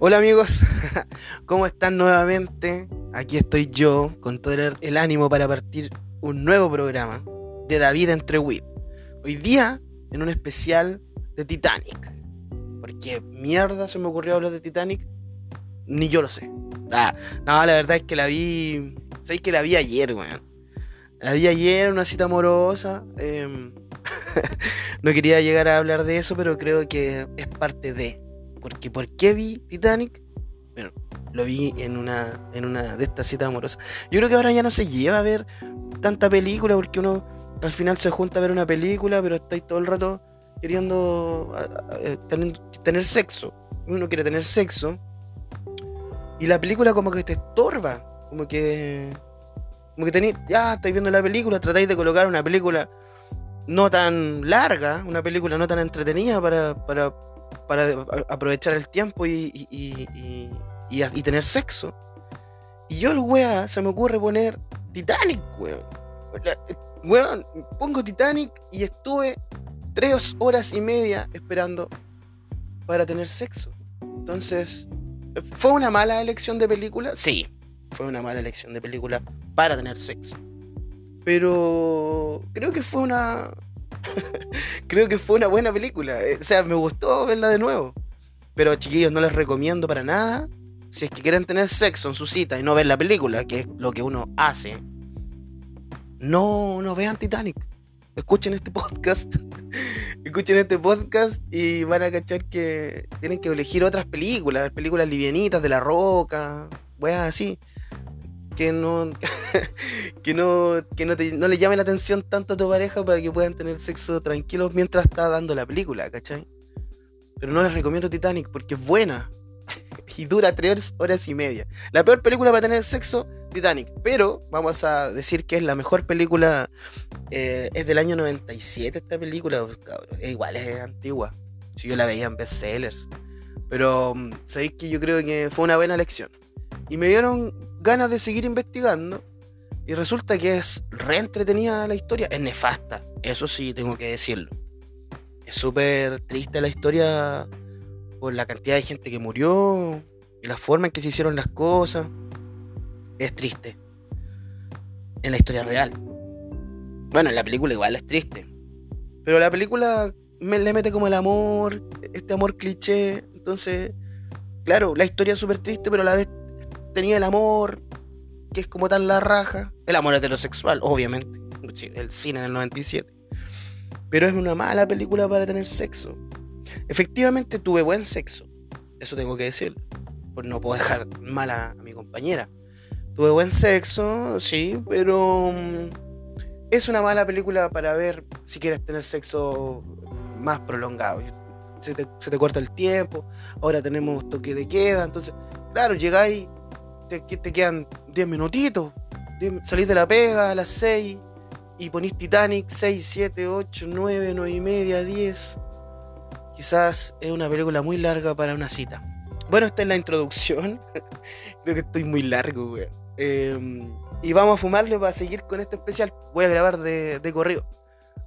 Hola amigos, ¿cómo están nuevamente? Aquí estoy yo con todo el ánimo para partir un nuevo programa de David entre Whip. Hoy día en un especial de Titanic. Porque mierda se me ocurrió hablar de Titanic, ni yo lo sé. Ah, no, la verdad es que la vi. ¿Sabéis que la vi ayer, weón? La vi ayer, una cita amorosa. Em, no quería llegar a hablar de eso, pero creo que es parte de. Porque ¿por qué vi Titanic? Bueno, lo vi en una, en una de estas citas amorosas. Yo creo que ahora ya no se lleva a ver tanta película porque uno al final se junta a ver una película, pero estáis todo el rato queriendo tener, sexo. Uno quiere tener sexo. Y la película como que te estorba. Como que... Como que tenéis... Ya, estáis viendo la película, tratáis de colocar una película no tan larga, una película no tan entretenida para, para para aprovechar el tiempo y, y, tener sexo. Y yo el wea se me ocurre poner Titanic, weón. Weón, pongo Titanic y estuve tres horas y media esperando para tener sexo. Entonces, ¿fue una mala elección de película? Sí, fue una mala elección de película para tener sexo. Pero creo que fue una, Creo que fue una buena película. Eh, o sea, me gustó verla de nuevo. Pero chiquillos, no les recomiendo para nada. Si es que quieren tener sexo en su cita y no ver la película, que es lo que uno hace, no, no vean Titanic. Escuchen este podcast. Escuchen este podcast y van a cachar que tienen que elegir otras películas, películas livianitas de la roca, weas así que no que no que no, no, le llame la atención tanto a tu pareja para que puedan tener sexo tranquilos mientras está dando la película, ¿cachai? Pero no les recomiendo Titanic porque es buena y dura tres horas y media. La peor película para tener sexo, Titanic. Pero vamos a decir que es la mejor película. Eh, es del año 97 esta película, pues. Es igual, es antigua. Si yo la veía en bestsellers. Pero mm, sabéis que yo creo que fue una buena elección. Y me dieron ganas de seguir investigando. Y resulta que es re entretenida la historia. Es nefasta, eso sí, tengo que decirlo. Es súper triste la historia por la cantidad de gente que murió y la forma en que se hicieron las cosas. Es triste. En la historia real. Bueno, en la película igual es triste. Pero la película le mete como el amor, este amor cliché. Entonces, claro, la historia es súper triste, pero a la vez tenía el amor, que es como tan la raja. El amor heterosexual, obviamente. El cine del 97. Pero es una mala película para tener sexo. Efectivamente tuve buen sexo. Eso tengo que decir. Por no puedo dejar mal a, mi compañera. Tuve buen sexo, sí, pero mm, es una mala película para ver si quieres tener sexo más prolongado. Se te, se te corta el tiempo, ahora tenemos toque de queda, entonces, claro, llegáis te, te quedan 10 minutitos. salís de la pega a las 6 y ponís Titanic 6, 7, 8, 9, 9 y media, 10. Quizás es una película muy larga para una cita. Bueno, esta es la introducción. Creo que estoy muy largo, weón. Em, y vamos a fumarle para seguir con este especial. Voy a grabar de, de corrido.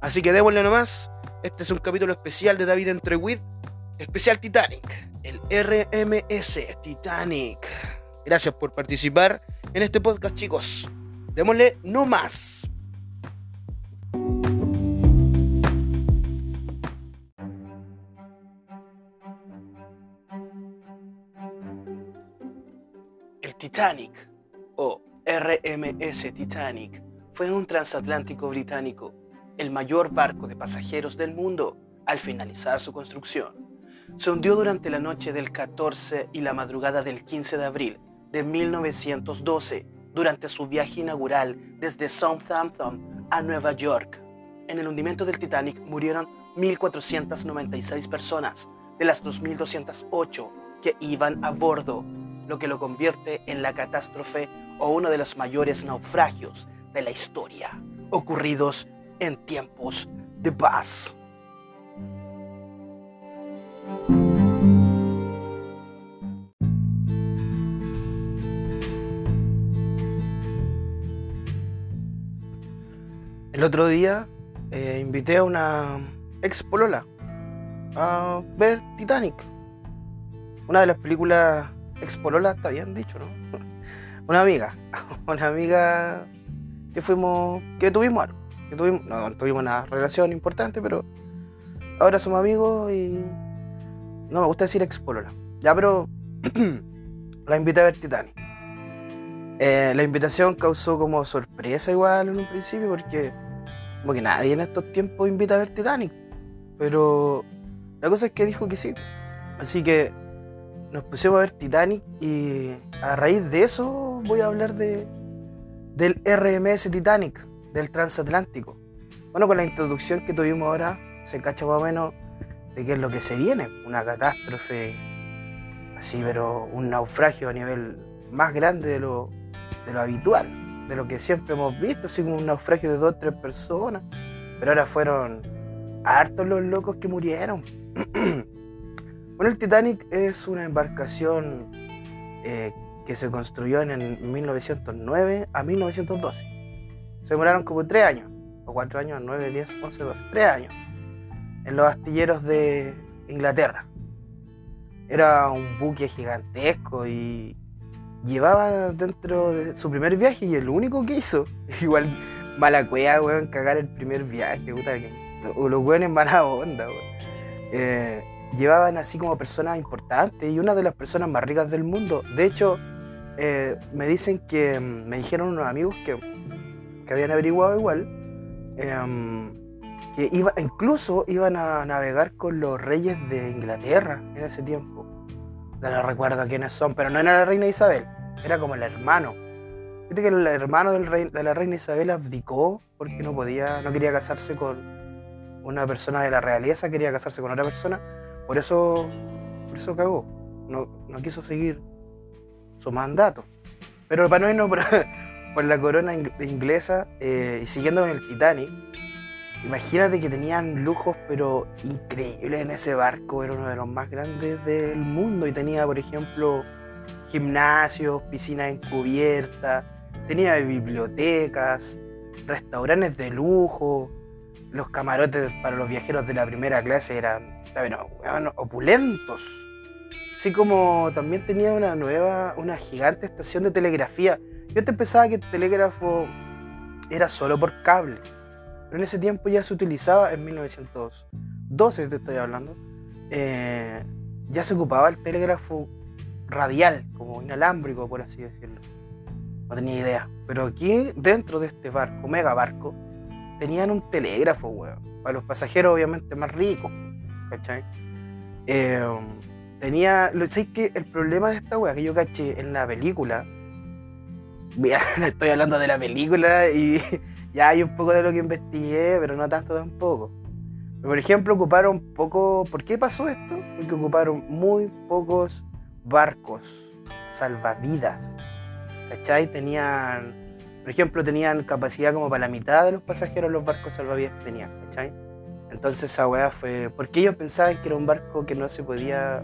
Así que démosle nomás. Este es un capítulo especial de David Entre With. Especial Titanic. El RMS Titanic. Gracias por participar en este podcast, chicos. Démosle no más. El Titanic, o RMS Titanic, fue un transatlántico británico, el mayor barco de pasajeros del mundo al finalizar su construcción. Se hundió durante la noche del 14 y la madrugada del 15 de abril de 1912 durante su viaje inaugural desde Southampton a Nueva York. En el hundimiento del Titanic murieron 1.496 personas de las 2.208 que iban a bordo, lo que lo convierte en la catástrofe o uno de los mayores naufragios de la historia, ocurridos en tiempos de paz. El otro día eh, invité a una ex polola a ver Titanic. una de las películas expolola, está bien dicho, ¿no? Una amiga, una amiga que fuimos, que tuvimos algo, que tuvimos, no, tuvimos una relación importante, pero ahora somos amigos y no me gusta decir expolola. Ya, pero la invité a ver Titanic. Eh, la invitación causó como sorpresa igual en un principio porque como que nadie en estos tiempos invita a ver Titanic. Pero la cosa es que dijo que sí. Así que nos pusimos a ver Titanic y a raíz de eso voy a hablar de del RMS Titanic, del transatlántico. Bueno, con la introducción que tuvimos ahora, se cacha más o menos de qué es lo que se viene. Una catástrofe así, pero un naufragio a nivel más grande de lo, de lo habitual, de lo que siempre hemos visto, así como un naufragio de dos o tres personas. Pero ahora fueron hartos los locos que murieron. bueno, el Titanic es una embarcación eh, que se construyó en 1909 a 1912. Se demoraron como tres años, o cuatro años, nueve, diez, once, doce, tres años, en los astilleros de Inglaterra. Era un buque gigantesco y llevaba dentro de su primer viaje y el único que hizo. Igual mala cueva, weón, cagar el primer viaje, que. Los weones mala onda, weón. Eh, llevaban así como personas importantes y una de las personas más ricas del mundo. De hecho, eh, me dicen que. Me dijeron unos amigos que, que habían averiguado igual. Em, que iba, incluso iban a navegar con los reyes de Inglaterra en ese tiempo. No recuerdo quiénes son, pero no era la reina Isabel, era como el hermano. Viste que el hermano del rey, de la reina Isabel abdicó porque no podía, no quería casarse con una persona de la realeza, quería casarse con otra persona, por eso, por eso cagó. No, no quiso seguir su mandato. Pero para no irnos por, la corona inglesa eh, y siguiendo con el Titanic, Imagínate que tenían lujos, pero increíbles en ese barco. Era uno de los más grandes del mundo y tenía, por ejemplo, gimnasios, piscinas encubiertas, tenía bibliotecas, restaurantes de lujo. Los camarotes para los viajeros de la primera clase eran, bueno, opulentos. Así como también tenía una nueva, una gigante estación de telegrafía. Yo te pensaba que el telégrafo era solo por cable pero en ese tiempo ya se utilizaba, en 1912 te estoy hablando, eh, ya se ocupaba el telégrafo radial, como inalámbrico, por así decirlo. No tenía idea. Pero aquí, dentro de este barco, mega barco, tenían un telégrafo, weón. Para los pasajeros, obviamente, más ricos. ¿Cachai? Eh, tenía. ¿Sabes que El problema de esta weá que yo caché en la película. Mira, estoy hablando de la película y ya hay un poco de lo que investigué, pero no tanto tampoco. Por ejemplo, ocuparon poco. ¿Por qué pasó esto? Porque ocuparon muy pocos barcos salvavidas. ¿Cachai? Tenían. Por ejemplo, tenían capacidad como para la mitad de los pasajeros los barcos salvavidas que tenían, ¿cachai? Entonces esa weá fue. Porque ellos pensaban que era un barco que no se podía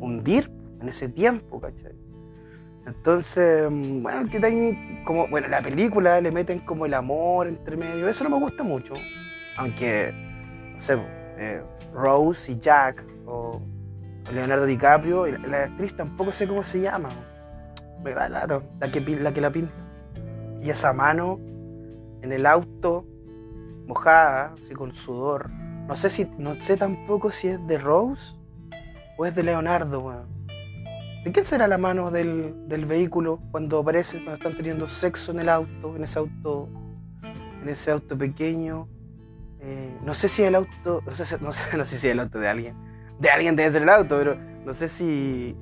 hundir en ese tiempo, ¿cachai? Entonces, mm, bueno, el como, bueno, la película le meten como el amor entre medio, eso no me gusta mucho. Aunque, no sé, eh, Rose y Jack, o, Leonardo DiCaprio, la, actriz tampoco sé cómo se llama. Me da la, que, la que la pinta. Y esa mano en el auto, mojada, así con sudor. No sé si, no sé tampoco si es de Rose o es de Leonardo, weón. ¿De quién será la mano del, vehículo cuando aparece, cuando están teniendo sexo en el auto, en ese auto, en ese auto pequeño? Eh, no sé si el auto, no sé, no, sé, si es el auto de alguien. De alguien debe ser el auto, pero no sé si.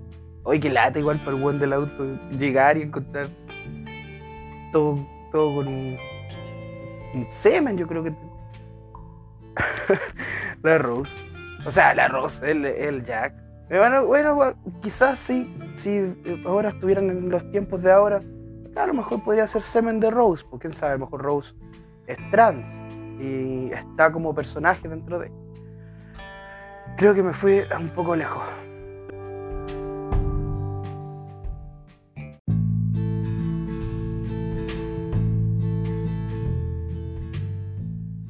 Oye, que lata igual para el buen del auto llegar y encontrar todo, todo con un, semen, yo creo que. la Rose. O sea, la Rose, el, el Jack bueno, bueno, quizás sí, si ahora estuvieran en los tiempos de ahora, a lo mejor podría ser semen de Rose, porque quién sabe, a lo mejor Rose es trans y está como personaje dentro de. Creo que me fui un poco lejos.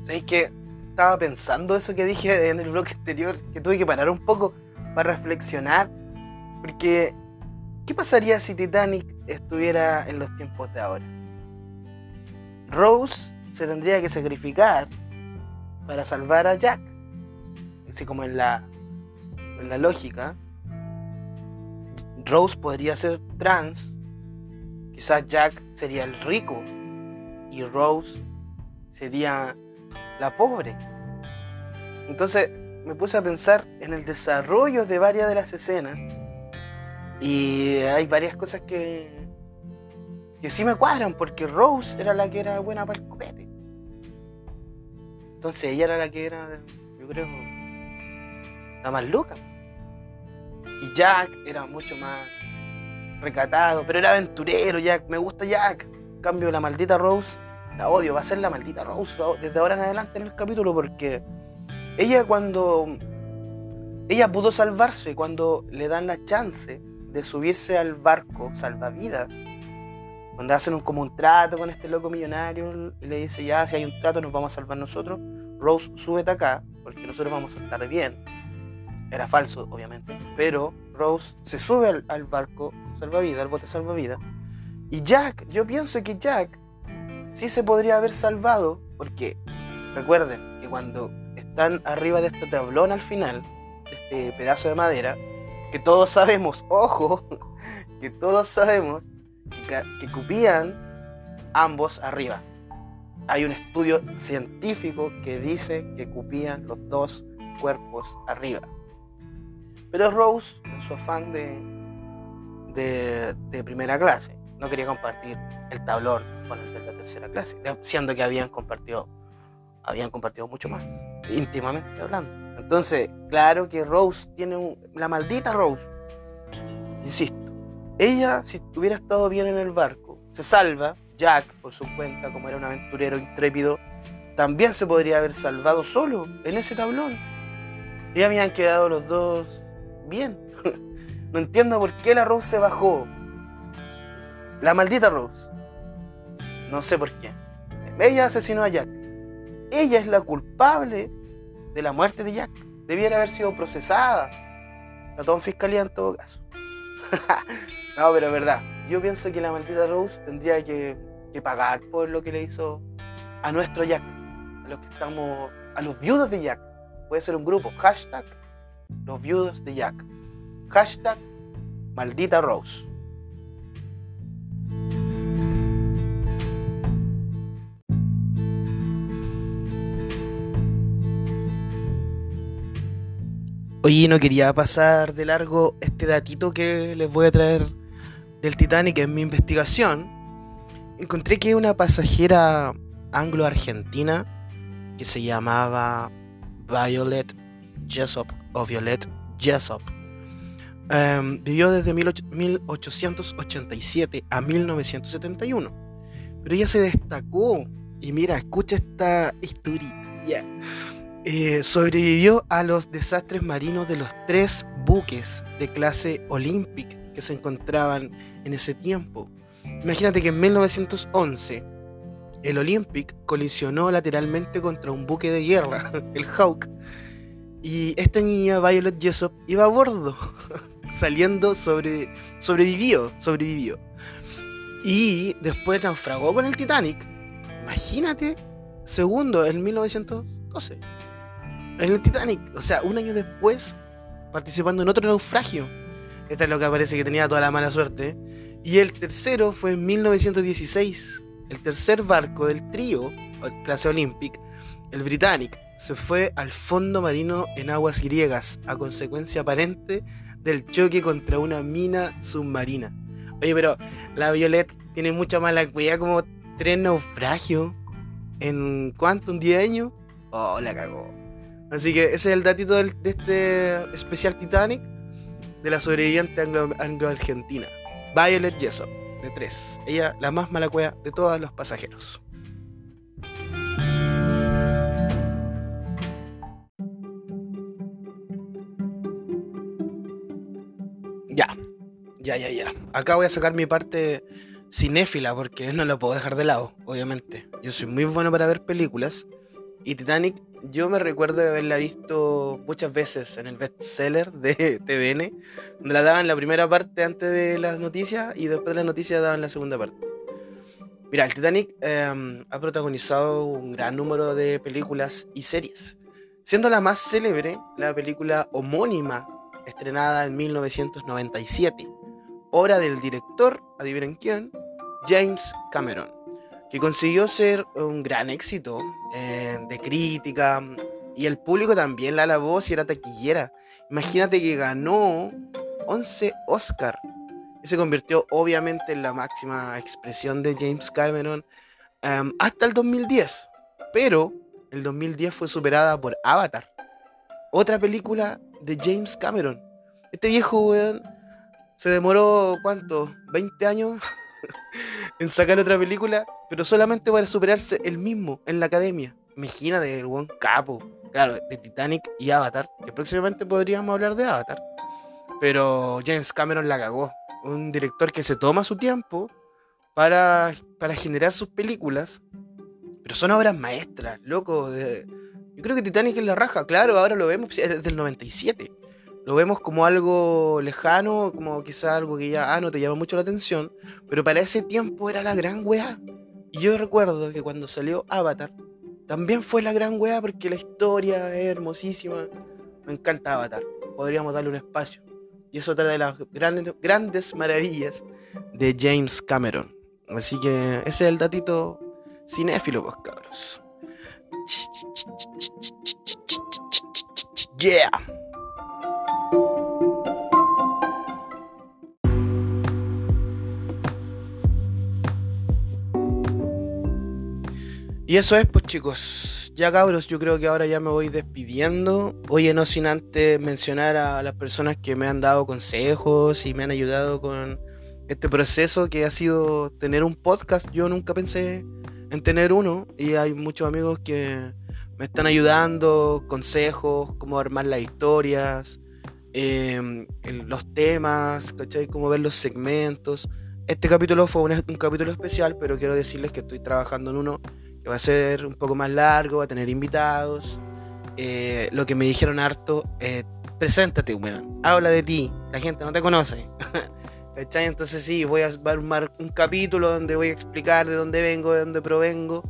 ¿Sabéis que estaba pensando eso que dije en el bloque anterior? Que tuve que parar un poco para reflexionar Porque, ¿qué pasaría si Titanic estuviera en los tiempos de ahora? Rose se tendría que sacrificar para salvar a Jack. Así como en la, en la lógica, Rose podría ser trans, quizás Jack sería el rico y Rose sería la pobre. Entonces me puse a pensar en el desarrollo de varias de las escenas y hay varias cosas que, que sí me cuadran, porque Rose era la que era buena para el copete. Entonces ella era la que era, yo creo, la más loca. Y Jack era mucho más recatado, pero era aventurero, Jack. Me gusta Jack. En cambio, la maldita Rose, la odio, va a ser la maldita Rose desde ahora en adelante en el capítulo, porque ella cuando. Ella pudo salvarse cuando le dan la chance de subirse al barco salvavidas. Cuando hacen un, como un trato con este loco millonario y le dice, ya, si hay un trato nos vamos a salvar nosotros. Rose, súbete acá, porque nosotros vamos a estar bien. Era falso, obviamente. Pero Rose se sube al, barco salvavidas, al bote salvavidas. Y Jack, yo pienso que Jack sí se podría haber salvado, porque recuerden que cuando están arriba de este tablón al final, de este pedazo de madera, que todos sabemos, ojo, que todos sabemos que, cupían ambos arriba. Hay un estudio científico que dice que cupían los dos cuerpos arriba. Pero Rose, en su afán de, de, primera clase, no quería compartir el tablón con el de la tercera clase, siendo que habían compartido, habían compartido mucho más, íntimamente hablando. Entonces, claro que Rose tiene la maldita Rose, insisto, ella si hubiera estado bien en el barco, se salva, Jack por su cuenta, como era un aventurero intrépido, también se podría haber salvado solo en ese tablón. Y habían quedado los dos bien. no entiendo por qué la Rose se bajó. La maldita Rose. No sé por qué. Ella asesinó a Jack. Ella es la culpable de la muerte de Jack. Debiera haber sido procesada. La tomó fiscalía en todo caso. no, pero es verdad. Yo pienso que la maldita Rose tendría que, que, pagar por lo que le hizo a nuestro Jack. A los que estamos. A los viudos de Jack. Puede ser un grupo. Hashtag los viudos de Jack. Hashtag maldita Rose. Oye, no quería pasar de largo este datito que les voy a traer del Titanic en mi investigación. Encontré que una pasajera anglo-argentina que se llamaba Violet Jessop o Violet Jessop. Em, vivió desde 1887 a 1971. Pero ella se destacó. Y mira, escucha esta historia. Eh, sobrevivió a los desastres marinos de los tres buques de clase Olympic que se encontraban en ese tiempo. Imagínate que en 1911 el Olympic colisionó lateralmente contra un buque de guerra, el Hawk, y esta niña, Violet Jessop, iba a bordo, saliendo sobre. sobrevivió, sobrevivió. Y después naufragó con el Titanic. Imagínate, segundo, en 1912. En el Titanic. O sea, un año después, participando en otro naufragio. Esta es lo que parece que tenía toda la mala suerte. Y el tercero fue en 1916. El tercer barco del trío, clase Olympic, el Britannic, se fue al fondo marino en aguas griegas a consecuencia aparente del choque contra una mina submarina. Oye, pero la Violet tiene mucha mala cuidad, como tres naufragios en cuánto, un 10 años. Oh, la cagó. Así que ese es el datito de este especial Titanic de la sobreviviente anglo-argentina, Violet Jessop, de 3. Ella la más mala cueva de todos los pasajeros. Ya, ya, ya. Acá voy a sacar mi parte cinéfila porque no lo puedo dejar de lado, obviamente. Yo soy muy bueno para ver películas y Titanic yo me recuerdo de haberla visto muchas veces en el bestseller de TVN, donde la daban la primera parte antes de las noticias y después de las noticias daban la segunda parte. Mira, el Titanic em, ha protagonizado un gran número de películas y series, siendo la más célebre la película homónima estrenada en 1997, obra del director, adivinen quién, James Cameron que consiguió ser un gran éxito eh, de crítica y el público también la alabó si era taquillera. Imagínate que ganó 11 Oscar y se convirtió obviamente en la máxima expresión de James Cameron em, hasta el 2010. Pero el 2010 fue superada por Avatar, otra película de James Cameron. Este viejo se demoró, ¿cuánto? ¿20 años? en sacar otra película, pero solamente para superarse el mismo en la academia. Imagínate el buen capo. Claro, de Titanic y Avatar, que próximamente podríamos hablar de Avatar. Pero James Cameron la cagó. Un director que se toma su tiempo para, para generar sus películas. Pero son obras maestras, loco. Yo creo que Titanic es la raja, claro, ahora lo vemos, es del 97 lo vemos como algo lejano, como quizá algo que ya ah, no te llama mucho la atención, pero para ese tiempo era la gran weá. Y yo recuerdo que cuando salió Avatar, también fue la gran weá porque la historia es hermosísima. Me encanta Avatar, podríamos darle un espacio. Y es otra de las grandes, grandes maravillas de James Cameron. Así que ese es el datito cinéfilo, pues cabros. Yeah. Y eso es, pues chicos. Ya cabros, yo creo que ahora ya me voy despidiendo. Oye, no sin antes mencionar a las personas que me han dado consejos y me han ayudado con este proceso que ha sido tener un podcast. Yo nunca pensé en tener uno y hay muchos amigos que me están ayudando, consejos, cómo armar las historias, em, los temas, ¿cachai? Cómo ver los segmentos. Este capítulo fue un, un capítulo especial, pero quiero decirles que estoy trabajando en uno va a ser un poco más largo, va a tener invitados. Eh, lo que me dijeron harto, eh, preséntate, weón, habla de ti, la gente no te conoce. Entonces sí, voy a armar un capítulo donde voy a explicar de dónde vengo, de dónde provengo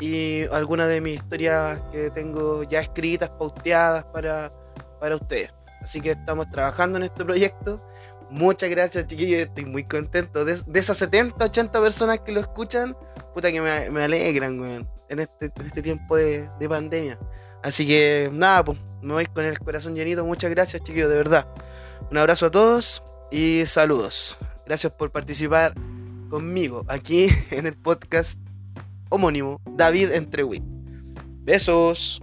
y algunas de mis historias que tengo ya escritas, pauteadas para, para ustedes. Así que estamos trabajando en este proyecto. Muchas gracias, chiquillos. Estoy muy contento. De, de esas 70, 80 personas que lo escuchan, puta que me, alegran, weón, en este, este tiempo de, pandemia. Así que nada, pues me voy con el corazón llenito. Muchas gracias, chiquillos, de verdad. Un abrazo a todos y saludos. Gracias por participar conmigo aquí en el podcast homónimo David Entrewit. Besos.